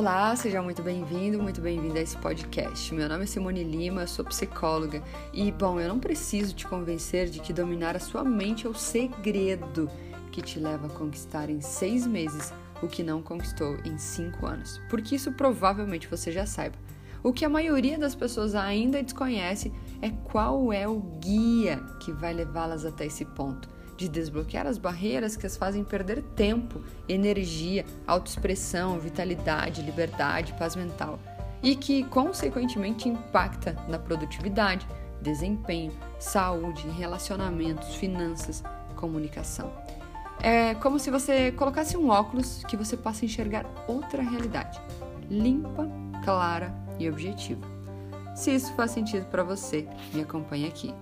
Olá, seja muito bem-vindo, muito bem-vinda a esse podcast. Meu nome é Simone Lima, sou psicóloga e, bom, eu não preciso te convencer de que dominar a sua mente é o segredo que te leva a conquistar em seis meses o que não conquistou em cinco anos, porque isso provavelmente você já saiba. O que a maioria das pessoas ainda desconhece é qual é o guia que vai levá-las até esse ponto de desbloquear as barreiras que as fazem perder tempo, energia, autoexpressão, vitalidade, liberdade, paz mental e que, consequentemente, impacta na produtividade, desempenho, saúde, relacionamentos, finanças, comunicação. É como se você colocasse um óculos que você passa a enxergar outra realidade, limpa, clara e objetiva. Se isso faz sentido para você, me acompanhe aqui.